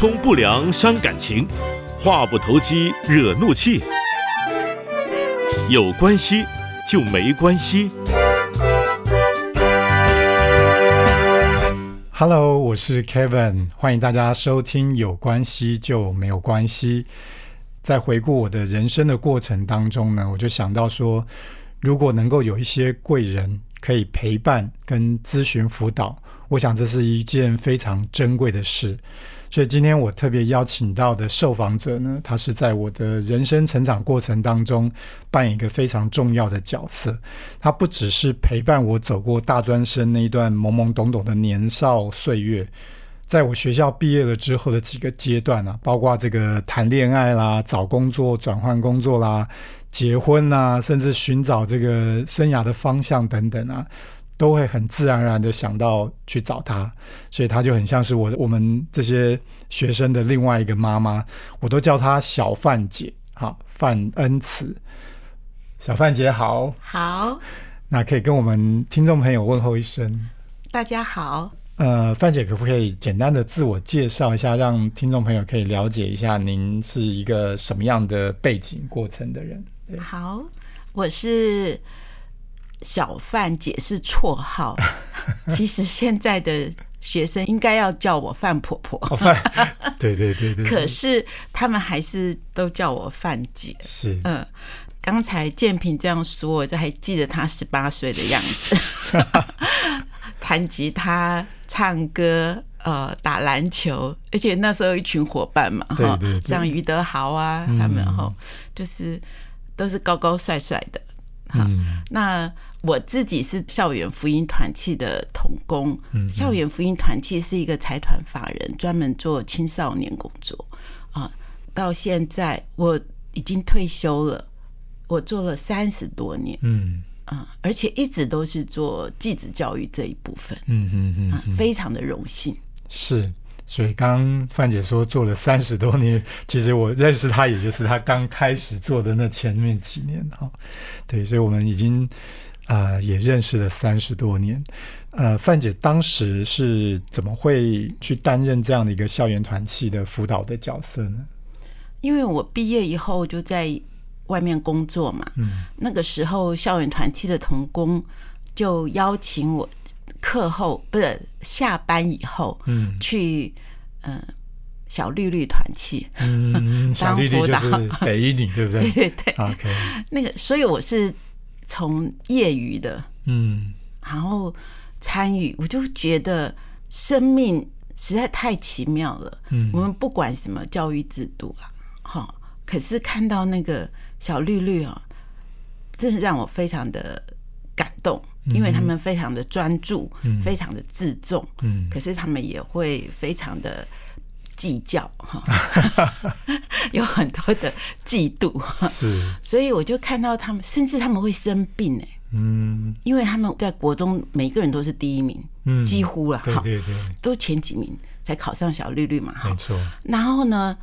通不良伤感情，话不投机惹怒气。有关系就没关系。Hello，我是 Kevin，欢迎大家收听《有关系就没有关系》。在回顾我的人生的过程当中呢，我就想到说，如果能够有一些贵人可以陪伴跟咨询辅导，我想这是一件非常珍贵的事。所以今天我特别邀请到的受访者呢，他是在我的人生成长过程当中扮演一个非常重要的角色。他不只是陪伴我走过大专生那一段懵懵懂懂的年少岁月，在我学校毕业了之后的几个阶段啊，包括这个谈恋爱啦、找工作、转换工作啦、结婚啦，甚至寻找这个生涯的方向等等啊。都会很自然而然的想到去找他，所以他就很像是我我们这些学生的另外一个妈妈，我都叫她小范姐，好，范恩慈。小范姐好，好，那可以跟我们听众朋友问候一声。大家好。呃，范姐可不可以简单的自我介绍一下，让听众朋友可以了解一下您是一个什么样的背景过程的人？好，我是小范姐，是绰号。其实现在的学生应该要叫我范婆婆。哦，范，对对对对。可是他们还是都叫我范姐。是，嗯。刚才建平这样说，我就还记得他十八岁的样子，弹吉他、唱歌、呃，打篮球，而且那时候一群伙伴嘛，哈，像于德豪啊，他们哈，就是都是高高帅帅的。哈，那我自己是校园福音团契的童工，校园福音团契是一个财团法人，专门做青少年工作啊。到现在我已经退休了。我做了三十多年，嗯啊，而且一直都是做继子教育这一部分，嗯嗯嗯，非常的荣幸。是，所以刚刚范姐说做了三十多年，其实我认识她，也就是她刚开始做的那前面几年哈。对，所以我们已经啊、呃、也认识了三十多年。呃，范姐当时是怎么会去担任这样的一个校园团契的辅导的角色呢？因为我毕业以后就在。外面工作嘛，嗯，那个时候校园团契的童工就邀请我课后不是下班以后，嗯，去嗯、呃、小绿绿团契，嗯，小绿绿就是北一女，对不对？对对对，OK，那个，所以我是从业余的，嗯，然后参与，我就觉得生命实在太奇妙了，嗯，我们不管什么教育制度啊，好，可是看到那个。小绿绿啊，真的让我非常的感动，因为他们非常的专注，嗯、非常的自重，嗯，可是他们也会非常的计较哈，有很多的嫉妒，是，所以我就看到他们，甚至他们会生病哎，嗯，因为他们在国中每个人都是第一名，嗯，几乎了，对对对，都前几名才考上小绿绿嘛，没错，然后呢，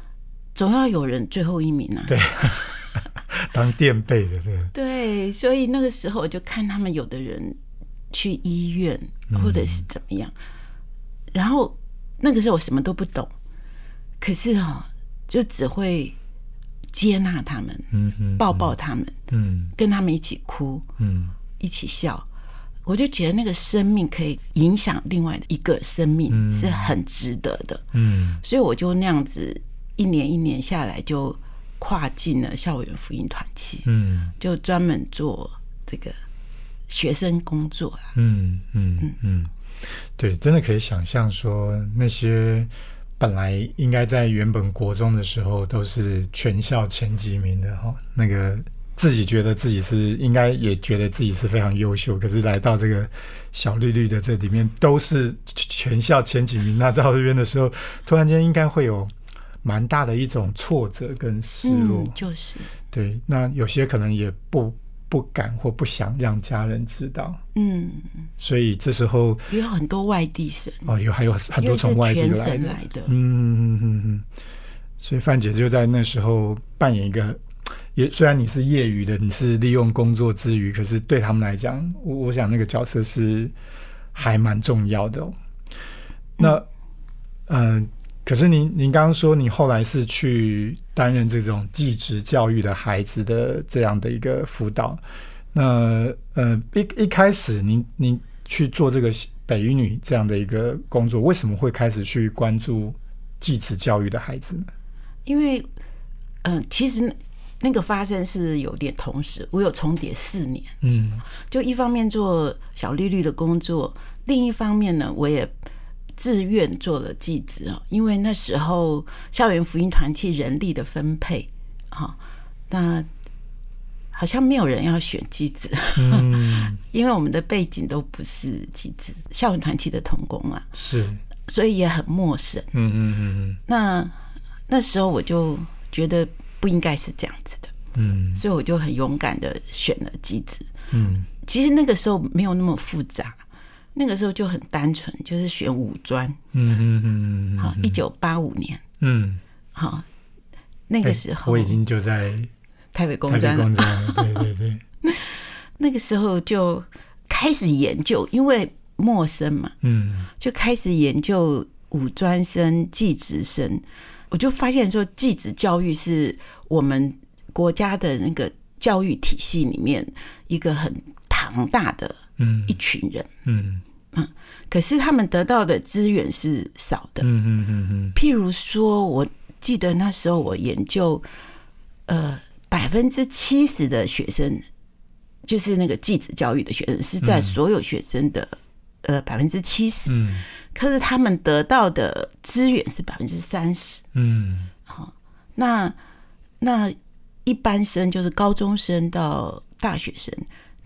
总要有人最后一名啊，对。当垫背的，对。对，所以那个时候我就看他们有的人去医院或者是怎么样，嗯、然后那个时候我什么都不懂，可是啊、哦，就只会接纳他们，嗯嗯，抱抱他们，嗯，跟他们一起哭，嗯，一起笑，我就觉得那个生命可以影响另外一个生命是很值得的，嗯，所以我就那样子一年一年下来就。跨进了校园福音团契，嗯，就专门做这个学生工作啦，嗯嗯嗯嗯，对，真的可以想象说，那些本来应该在原本国中的时候都是全校前几名的哈，那个自己觉得自己是应该也觉得自己是非常优秀，可是来到这个小绿绿的这里面都是全校前几名，那到这边的时候，突然间应该会有。蛮大的一种挫折跟失落，嗯、就是对。那有些可能也不不敢或不想让家人知道，嗯。所以这时候也有很多外地生哦，有还有很多从外地来的，来的嗯嗯嗯嗯。所以范姐就在那时候扮演一个，也虽然你是业余的，你是利用工作之余，可是对他们来讲，我我想那个角色是还蛮重要的、哦。那嗯。呃可是您您刚刚说你后来是去担任这种寄职教育的孩子的这样的一个辅导，那呃一一开始您您去做这个北一女这样的一个工作，为什么会开始去关注寄职教育的孩子呢？因为嗯、呃其实那个发生是有点同时，我有重叠四年，嗯就一方面做小绿绿的工作，另一方面呢，我也自愿做了记职啊，因为那时候校园福音团契人力的分配，哈，那好像没有人要选记职，嗯，因为我们的背景都不是记职，校园团契的童工啊，是，所以也很陌生。嗯嗯嗯嗯。那那时候我就觉得不应该是这样子的，嗯。所以我就很勇敢的选了记职。嗯。其实那个时候没有那么复杂，那个时候就很单纯，就是选五专。嗯嗯嗯嗯好，一九八五年，嗯，好，那个时候。我已经就在台北工专了，对对对，那个时候就开始研究，因为陌生嘛，嗯。就开始研究五专生、技职生。我就发现说，技职教育是我们国家的那个教育体系里面一个很庞大的嗯。一群人，嗯。嗯可是他们得到的资源是少的。嗯嗯嗯嗯。譬如说，我记得那时候我研究，呃，百分之七十的学生，就是那个继子教育的学生，是在所有学生的、呃百分之七十，嗯。可是他们得到的资源是百分之三十。嗯。好那那一般生就是高中生到大学生，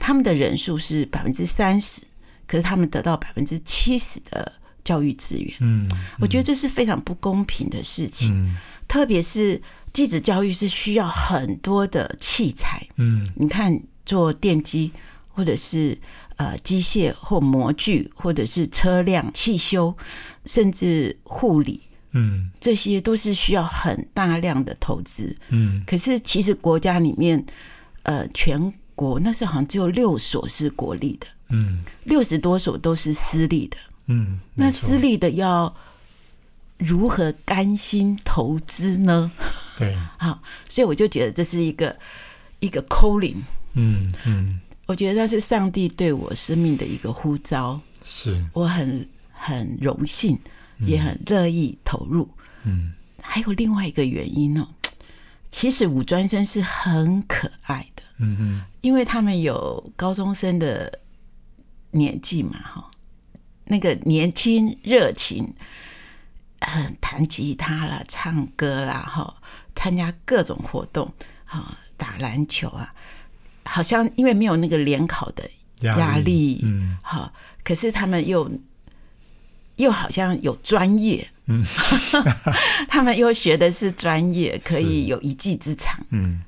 他们的人数是百分之三十，可是他们得到百分之七十的教育资源。嗯我觉得这是非常不公平的事情。嗯特别是技职教育是需要很多的器材，嗯你看做电机或者是呃机械或模具，或者是车辆汽修，甚至护理，嗯这些都是需要很大量的投资。嗯可是其实国家里面，呃，全国那时候好像只有六所是国立的，嗯。六十多所都是私立的。嗯，那私立的要如何甘心投资呢？对，好，所以我就觉得这是一个一个 calling，嗯嗯。我觉得那是上帝对我生命的一个呼召，是，我很很荣幸，也很乐意投入。嗯。还有另外一个原因哦，其实五专生是很可爱的，嗯嗯因为他们有高中生的年纪嘛，哈，那个年轻热情，嗯，弹吉他啦、唱歌啦，哈，参加各种活动，哈，打篮球啊，好像因为没有那个联考的压力，嗯。好，可是他们又又好像有专业，嗯，他们又学的是专业，可以有一技之长，嗯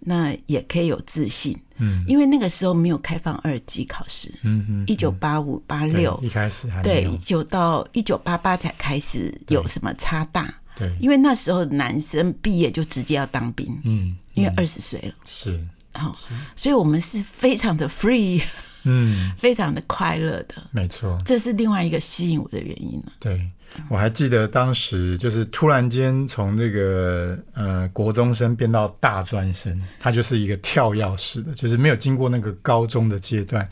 那也可以有自信，嗯。因为那个时候没有开放二级考试，嗯嗯，一九八五八对六一，开始还对，九到一九八八才开始有什么差大，对，因为那时候男生毕业就直接要当兵，嗯因为二十岁了，是，好，所以我们是非常的 free，嗯。非常的快乐的，没错，这是另外一个吸引我的原因了。对，我还记得当时就是突然间从那个呃国中生变到大专生，他就是一个跳跃式的，就是没有经过那个高中的阶段，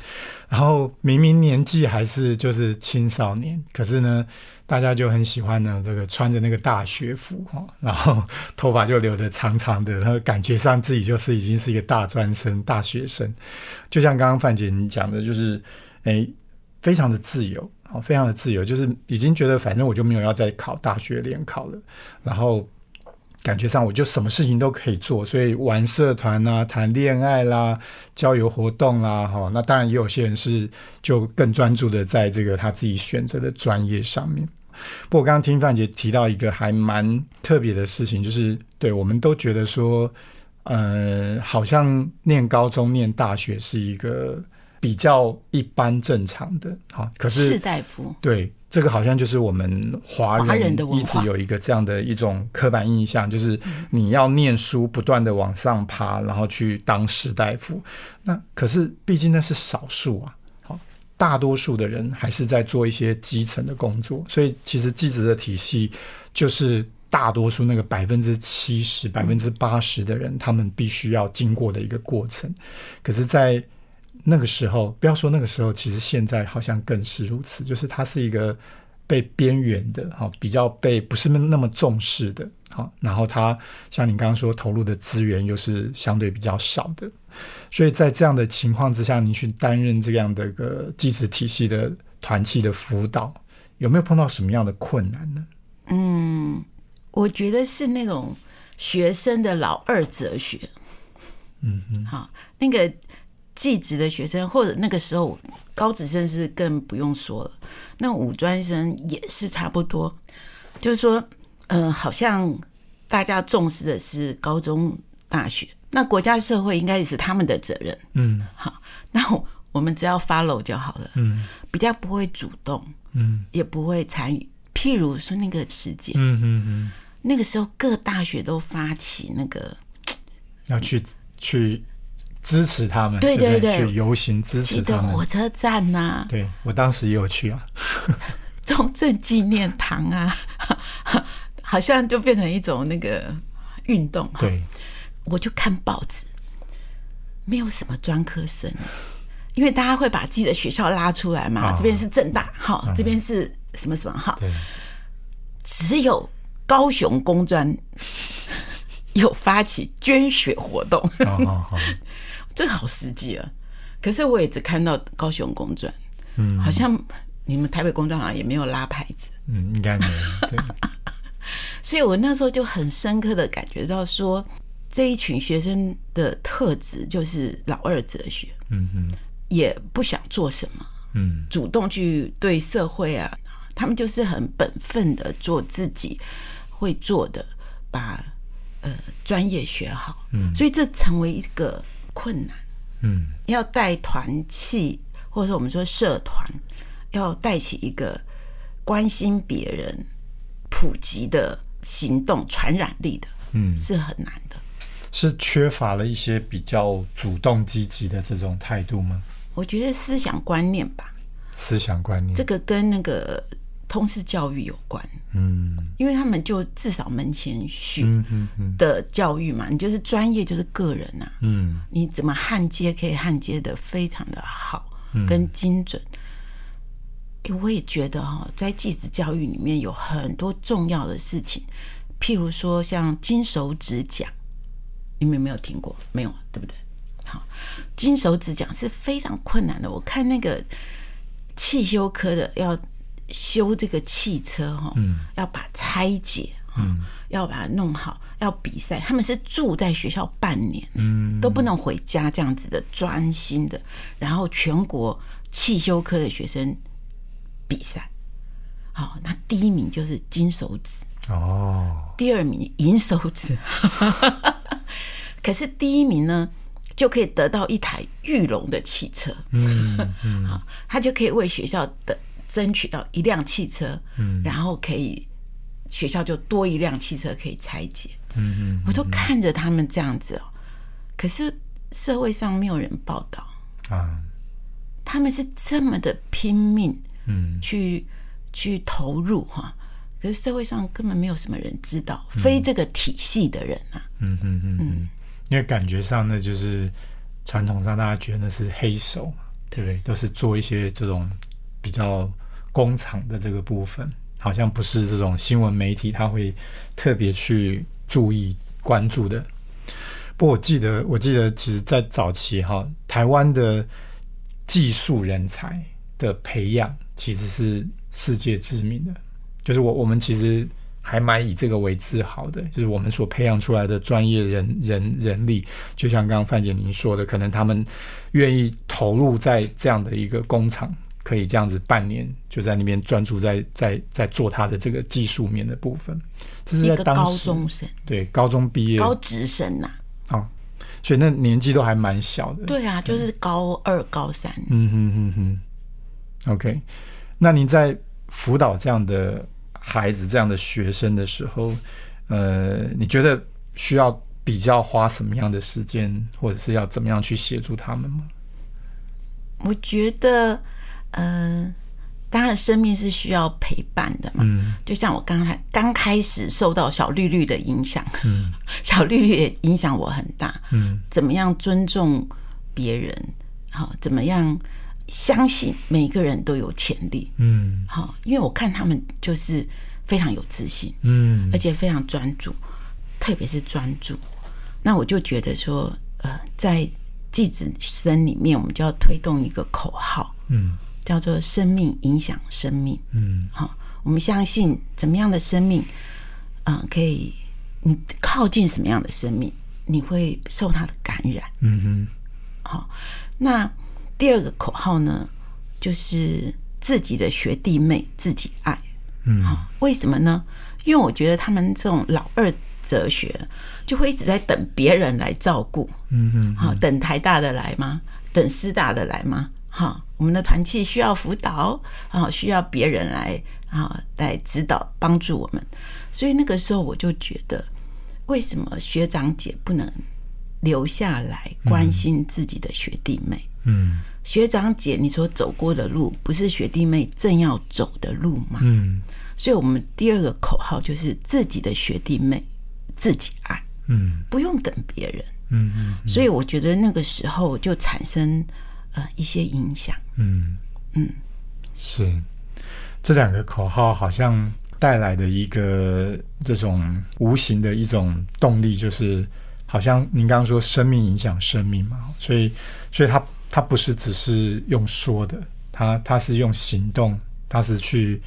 然后明明年纪还是就是青少年，可是呢，大家就很喜欢呢这个穿着那个大学服哈，然后头发就留得长长的，然后感觉上自己就是已经是一个大专生、大学生，就像刚刚范姐你讲的，就是哎。非常的自由，哦，非常的自由，就是已经觉得反正我就没有要再考大学联考了，然后感觉上我就什么事情都可以做，所以玩社团啊、谈恋爱啦、交友活动啦，哈，那当然也有些人是就更专注的在这个他自己选择的专业上面。不过刚刚听范姐提到一个还蛮特别的事情，就是对我们都觉得说，呃，好像念高中、念大学是一个比较一般正常的，好，可是士大夫，对，这个好像就是我们华华人一直有一个这样的一种刻板印象，就是你要念书，不断的往上爬，然后去当士大夫。那可是毕竟那是少数啊。好，大多数的人还是在做一些基层的工作，所以其实技职的体系就是大多数那个百分之七十、百分之八十的人，他们必须要经过的一个过程。可是，在那个时候，不要说那个时候，其实现在好像更是如此，就是它是一个被边缘的，哈，比较被不是那么重视的，好，然后它像你刚刚说投入的资源又是相对比较少的。所以在这样的情况之下，你去担任这样的一个机制体系的团契的辅导，有没有碰到什么样的困难呢？嗯，我觉得是那种学生的老二哲学。嗯嗯，好，那个技职的学生，或者那个时候高职生是更不用说了，那五专生也是差不多。就是说，嗯，好像大家重视的是高中、大学。那国家社会应该也是他们的责任，嗯，好，那我我们只要 follow 就好了，嗯，比较不会主动，嗯，也不会参与。譬如说那个事件，嗯嗯嗯，那个时候各大学都发起那个要去去支持他们，对对对，去游行支持他们。火车站呐，对我当时也有去啊，中正纪念堂啊，好像就变成一种那个运动，对。我就看报纸，没有什么专科生，因为大家会把自己的学校拉出来嘛。这边是正大，好，这边是什么什么，好。只有高雄工专有发起捐血活动，这好实际啊。可是我也只看到高雄工专，嗯，好像你们台北工专好像也没有拉牌子，嗯，应该没有。对，所以我那时候就很深刻的感觉到说。这一群学生的特质就是老二哲学，嗯哼，也不想做什么，嗯，主动去对社会啊，他们就是很本分的做自己会做的，把呃专业学好，嗯，所以这成为一个困难，嗯，要带团气，或者说我们说社团，要带起一个关心别人、普及的行动、传染力的，嗯，是很难的。是缺乏了一些比较主动积极的这种态度吗？我觉得思想观念吧，思想观念这个跟那个通识教育有关。嗯，因为他们就至少门前学嗯的教育嘛，你就是专业就是个人呐。嗯，你怎么焊接可以焊接的非常的好，跟精准。我也觉得哈，在继子教育里面有很多重要的事情，譬如说像金手指奖。你们有没有听过？没有，对不对？好，金手指讲是非常困难的。我看那个汽修科的要修这个汽车哈，嗯，要把拆解，嗯，要把它弄好，要比赛。他们是住在学校半年，嗯，都不能回家，这样子的专心的。然后全国汽修科的学生比赛，好，那第一名就是金手指哦，第二名银手指。可是第一名呢，就可以得到一台玉龙的汽车，嗯嗯，好，他就可以为学校的争取到一辆汽车，嗯，然后可以学校就多一辆汽车可以拆解，嗯嗯，我都看着他们这样子哦，可是社会上没有人报道。啊，他们是这么的拼命，嗯，去去投入哈。可是社会上根本没有什么人知道，非这个体系的人啊，嗯嗯嗯嗯，因为感觉上呢就是传统上大家觉得那是黑手嘛，对不对？都是做一些这种比较工厂的这个部分，好像不是这种新闻媒体他会特别去注意关注的。不过我记得，我记得其实在早期哈，台湾的技术人才的培养其实是世界知名的。就是我，我们其实还蛮以这个为自豪的。就是我们所培养出来的专业人人人力，就像刚刚范姐您说的，可能他们愿意投入在这样的一个工厂，可以这样子半年就在那边专注在在在做他的这个技术面的部分。这是在当高中生，对高中毕业高职生呐。哦，所以那年纪都还蛮小的。对啊，就是高二、高三。嗯哼哼哼。OK，那您在辅导这样的。孩子这样的学生的时候，呃，你觉得需要比较花什么样的时间，或者是要怎么样去协助他们吗？我觉得，嗯，当然生命是需要陪伴的嘛。嗯就像我刚才刚开始受到小绿绿的影响，小绿绿也影响我很大。嗯怎么样尊重别人？好，怎么样相信每个人都有潜力？嗯好，因为我看他们就是非常有自信，嗯而且非常专注，特别是专注。那我就觉得说，呃，在继子生里面，我们就要推动一个口号，嗯叫做“生命影响生命”。嗯好，我们相信怎么样的生命，嗯、可以你靠近什么样的生命，你会受它的感染。嗯哼好，那第二个口号呢，就是自己的学弟妹自己爱。嗯好，为什么呢？因为我觉得他们这种老二哲学，就会一直在等别人来照顾。嗯哼好，等台大的来吗？等师大的来吗？好，我们的团契需要辅导，啊，需要别人来啊来指导帮助我们。所以那个时候我就觉得，为什么学长姐不能留下来关心自己的学弟妹？嗯学长姐，你所走过的路，不是学弟妹正要走的路吗？嗯所以，我们第二个口号就是自己的学弟妹自己爱，嗯不用等别人。嗯嗯所以，我觉得那个时候就产生呃一些影响。嗯嗯，是这两个口号好像带来的一个这种无形的一种动力，就是好像您刚刚说生命影响生命嘛，所以所以它它不是只是用说的，它它是用行动，它是去。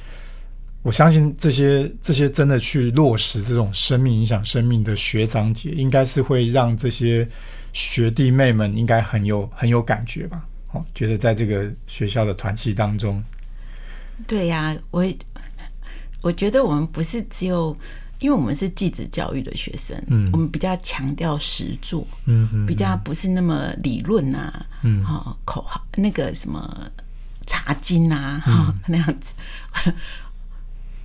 我相信这些这些真的去落实这种生命影响生命的学长姐，应该是会让这些学弟妹们应该很有很有感觉吧？哦，觉得在这个学校的团契当中，对呀、我我觉得我们不是只有，因为我们是继子教育的学生，嗯。我们比较强调实作，嗯哼比较不是那么理论啊，嗯。哦，口号那个什么查经啊，哈、那样子，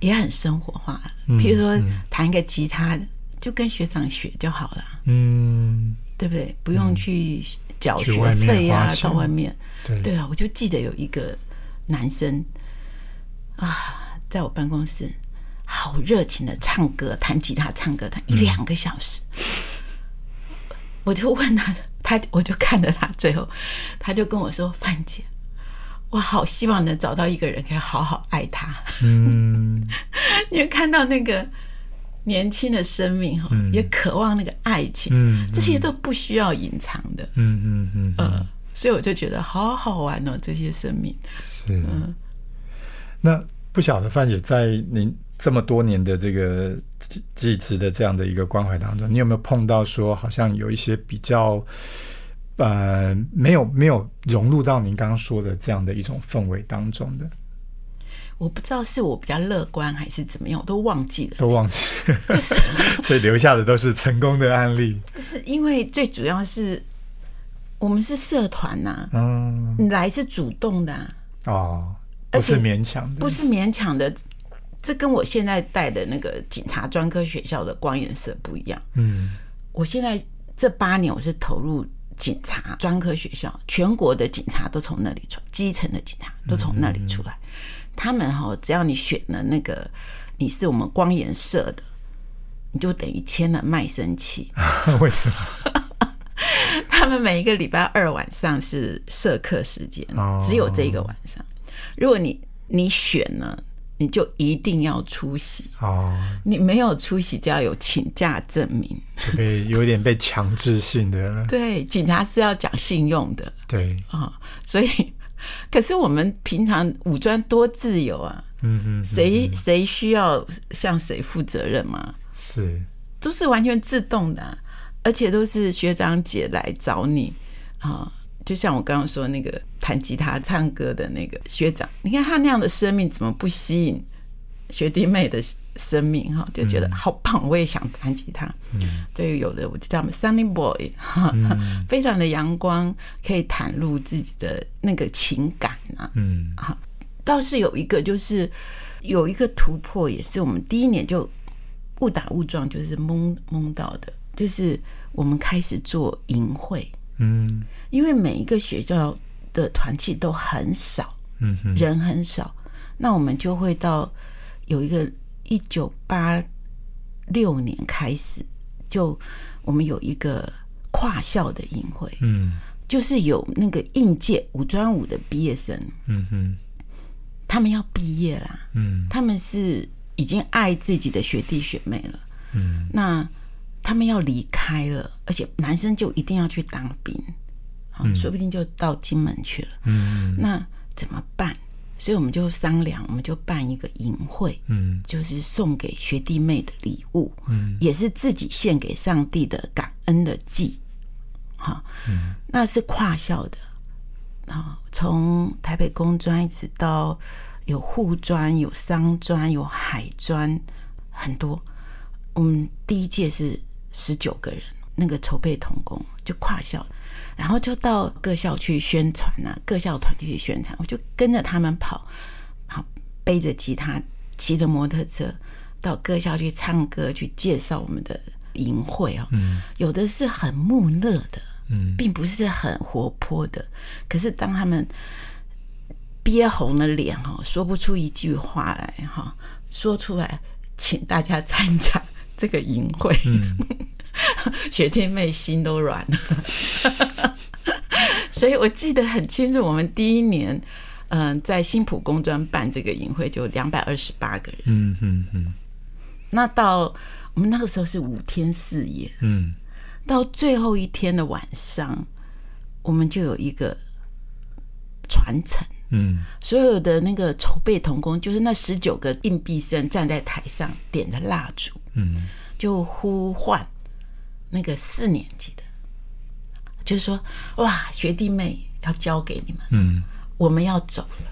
也很生活化。譬如说弹一个吉他，就跟学长学就好了，嗯，对不对？不用去缴学费啊，到外面。对对啊，我就记得有一个男生啊，在我办公室好热情的唱歌、弹吉他、唱歌弹一两个小时。我就问他，他我就看着他，最后他就跟我说：“范姐，我好希望能找到一个人可以好好爱他。嗯，你看到那个年轻的生命哈，也渴望那个爱情，嗯这些都不需要隐藏的。嗯嗯嗯，呃，所以我就觉得好好玩哦，这些生命。是嗯。那不晓得范姐在您这么多年的这个技技职的这样的一个关怀当中，你有没有碰到说好像有一些比较呃没有没有融入到您刚刚说的这样的一种氛围当中的，我不知道是我比较乐观还是怎么样，我都忘记了。都忘记了，就是 所以留下的都是成功的案例。不是因为最主要是我们是社团呐、嗯，你来是主动的啊、哦，不是勉强的，不是勉强的。这跟我现在带的那个警察专科学校的光颜色不一样。嗯我现在这八年我是投入警察专科学校，全国的警察都从那里出，基层的警察都从那里出来。他们哈，只要你选了那个你是我们光颜社的，你就等于签了卖身契。为什么？他们每一个礼拜二晚上是社课时间哦，只有这一个晚上。如果你你选了，你就一定要出席。哦，你没有出席，就要有请假证明。就被有点被强制性的了，对，警察是要讲信用的对，啊、所以，可是我们平常武装多自由啊，嗯哼，谁谁需要向谁负责任吗？是，都是完全自动的啊、而且都是学长姐来找你啊。就像我刚刚说那个弹吉他、唱歌的那个学长，你看他那样的生命，怎么不吸引学弟妹的生命？哈，就觉得好棒，我也想弹吉他。嗯，对，有的我就叫他们 Sunny Boy，哈，非常的阳光，可以袒露自己的那个情感啊。嗯啊倒是有一个，就是有一个突破，也是我们第一年就误打误撞，就是蒙蒙到的，就是我们开始做营会，嗯因为每一个学校的团契都很少，嗯哼，人很少，那我们就会到有一个一九八六年开始，就我们有一个跨校的营会，嗯。就是有那个应届五专五的毕业生，嗯哼，他们要毕业啦，嗯。他们是已经爱自己的学弟学妹了，嗯。那他们要离开了，而且男生就一定要去当兵，好说不定就到金门去了。嗯。那怎么办？所以我们就商量，我们就办一个营会，嗯。就是送给学弟妹的礼物，嗯。也是自己献给上帝的感恩的祭。好，那是跨校的，啊，从台北工专一直到有护专、有商专、有海专，很多。我们第一届是十九个人，那个筹备童工就跨校，然后就到各校去宣传啊，各校团体去宣传，我就跟着他们跑，然后背着吉他，骑着摩托车到各校去唱歌，去介绍我们的营会哦。嗯有的是很木讷的，嗯并不是很活泼的。可是当他们憋红了脸哈，说不出一句话来哈，说出来，请大家参加这个营会，嗯 学弟妹心都软了。所以我记得很清楚，我们第一年，嗯、在新浦工专办这个营会就两百二十八个人。嗯嗯嗯那到我们那个时候是五天四夜，嗯到最后一天的晚上，我们就有一个传承。嗯所有的那个筹备童工，就是那十九个硬币生站在台上，点的蜡烛，嗯就呼唤那个四年级的，就是说：“哇，学弟妹要交给你们，嗯我们要走了。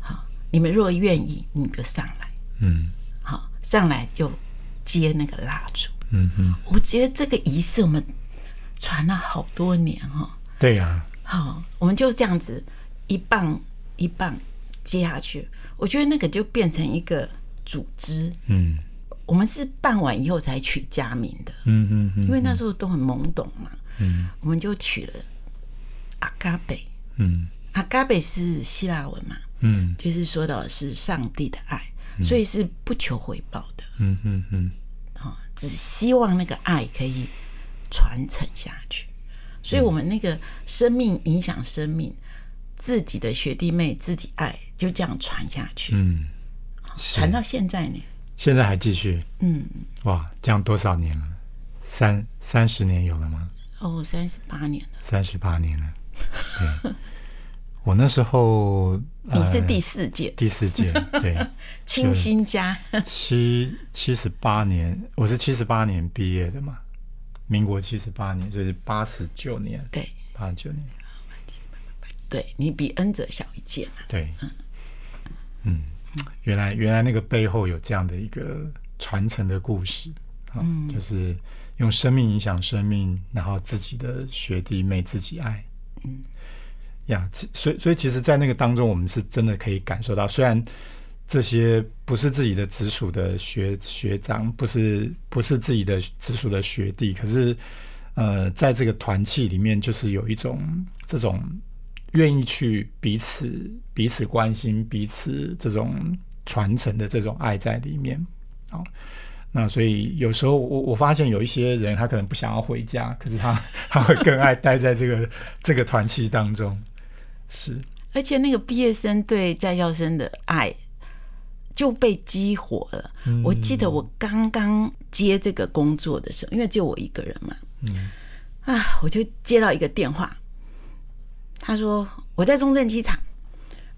好，你们若愿意，你就上来。嗯好，上来就接那个蜡烛。嗯嗯，我觉得这个仪式我们传了好多年哈。对呀，好，我们就这样子一棒一棒接下去，我觉得那个就变成一个组织。嗯我们是办完以后才取家名的，嗯嗯嗯因为那时候都很懵懂嘛。嗯。我们就取了阿嘎贝，嗯。阿嘎贝是希腊文嘛，嗯。就是说到是上帝的爱，所以是不求回报的。嗯嗯嗯。啊，只希望那个爱可以传承下去。所以我们那个生命影响生命，自己的学弟妹自己爱，就这样传下去，嗯，传到现在呢。现在还继续？嗯，哇？这样多少年了？三三十年有了吗？哦，三十八年了，三十八年了。对，我那时候呃你是第四届。第四届，对，清新家，七七十八年，我是七十八年毕业的嘛，民国七十八年，所以是八十九年，对。八十九年，对，你比恩泽小一届嘛。对，嗯，原来原来那个背后有这样的一个传承的故事啊，就是用生命影响生命，然后自己的学弟妹自己爱，嗯，呀，其所以所以其实，在那个当中，我们是真的可以感受到，虽然这些不是自己的直属的学学长，不是不是自己的直属的学弟，可是呃，在这个团契里面，就是有一种这种愿意去彼此彼此关心、彼此这种传承的这种爱在里面。哦，那所以有时候我我发现有一些人，他可能不想要回家，可是他 他会更爱待在这个这个团契当中。是，而且那个毕业生对在校生的爱就被激活了。我记得我刚刚接这个工作的时候，因为只有我一个人嘛，嗯啊，我就接到一个电话，他说我在中正机场，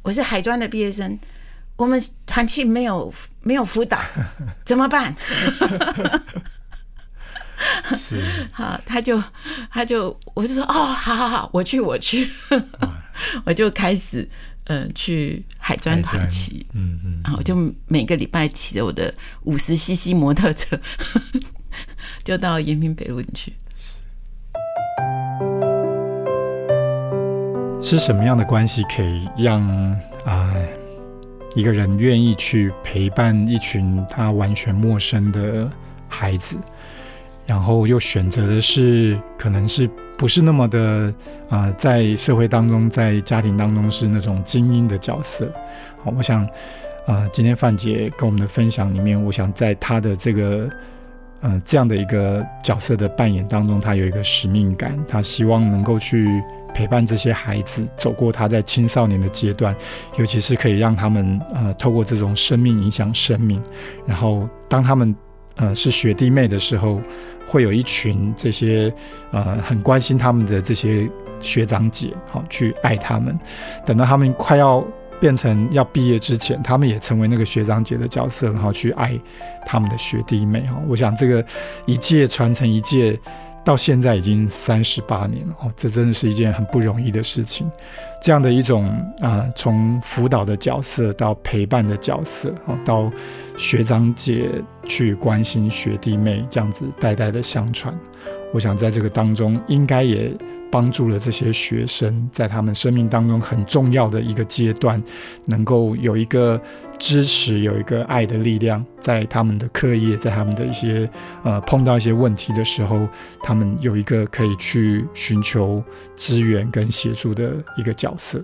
我是海专的毕业生，我们团契没有没有辅导，怎么办？是，好，他就他就我就说哦，好好好，我去我去，我就开始嗯、呃去海专团骑，嗯嗯，然后我就每个礼拜骑着我的五十 CC 摩托车，就到延平北路去。是是什么样的关系可以让啊、一个人愿意去陪伴一群他完全陌生的孩子，然后又选择的是可能是不是那么的啊、在社会当中，在家庭当中是那种精英的角色。好，我想啊、今天范姐跟我们的分享里面，我想在她的这个呃这样的一个角色的扮演当中，她有一个使命感，她希望能够去陪伴这些孩子走过他在青少年的阶段，尤其是可以让他们呃透过这种生命影响生命，然后当他们呃是学弟妹的时候，会有一群这些呃很关心他们的这些学长姐，好、去爱他们，等到他们快要变成要毕业之前，他们也成为那个学长姐的角色，然后去爱他们的学弟妹哈。我想这个一届传承一届，到现在已经三十八年了哦，这真的是一件很不容易的事情。这样的一种啊、从辅导的角色到陪伴的角色，哦，到学长姐去关心学弟妹，这样子代代的相传。我想在这个当中，应该也帮助了这些学生，在他们生命当中很重要的一个阶段，能够有一个支持，有一个爱的力量，在他们的课业，在他们的一些呃碰到一些问题的时候，他们有一个可以去寻求支援跟协助的一个角色。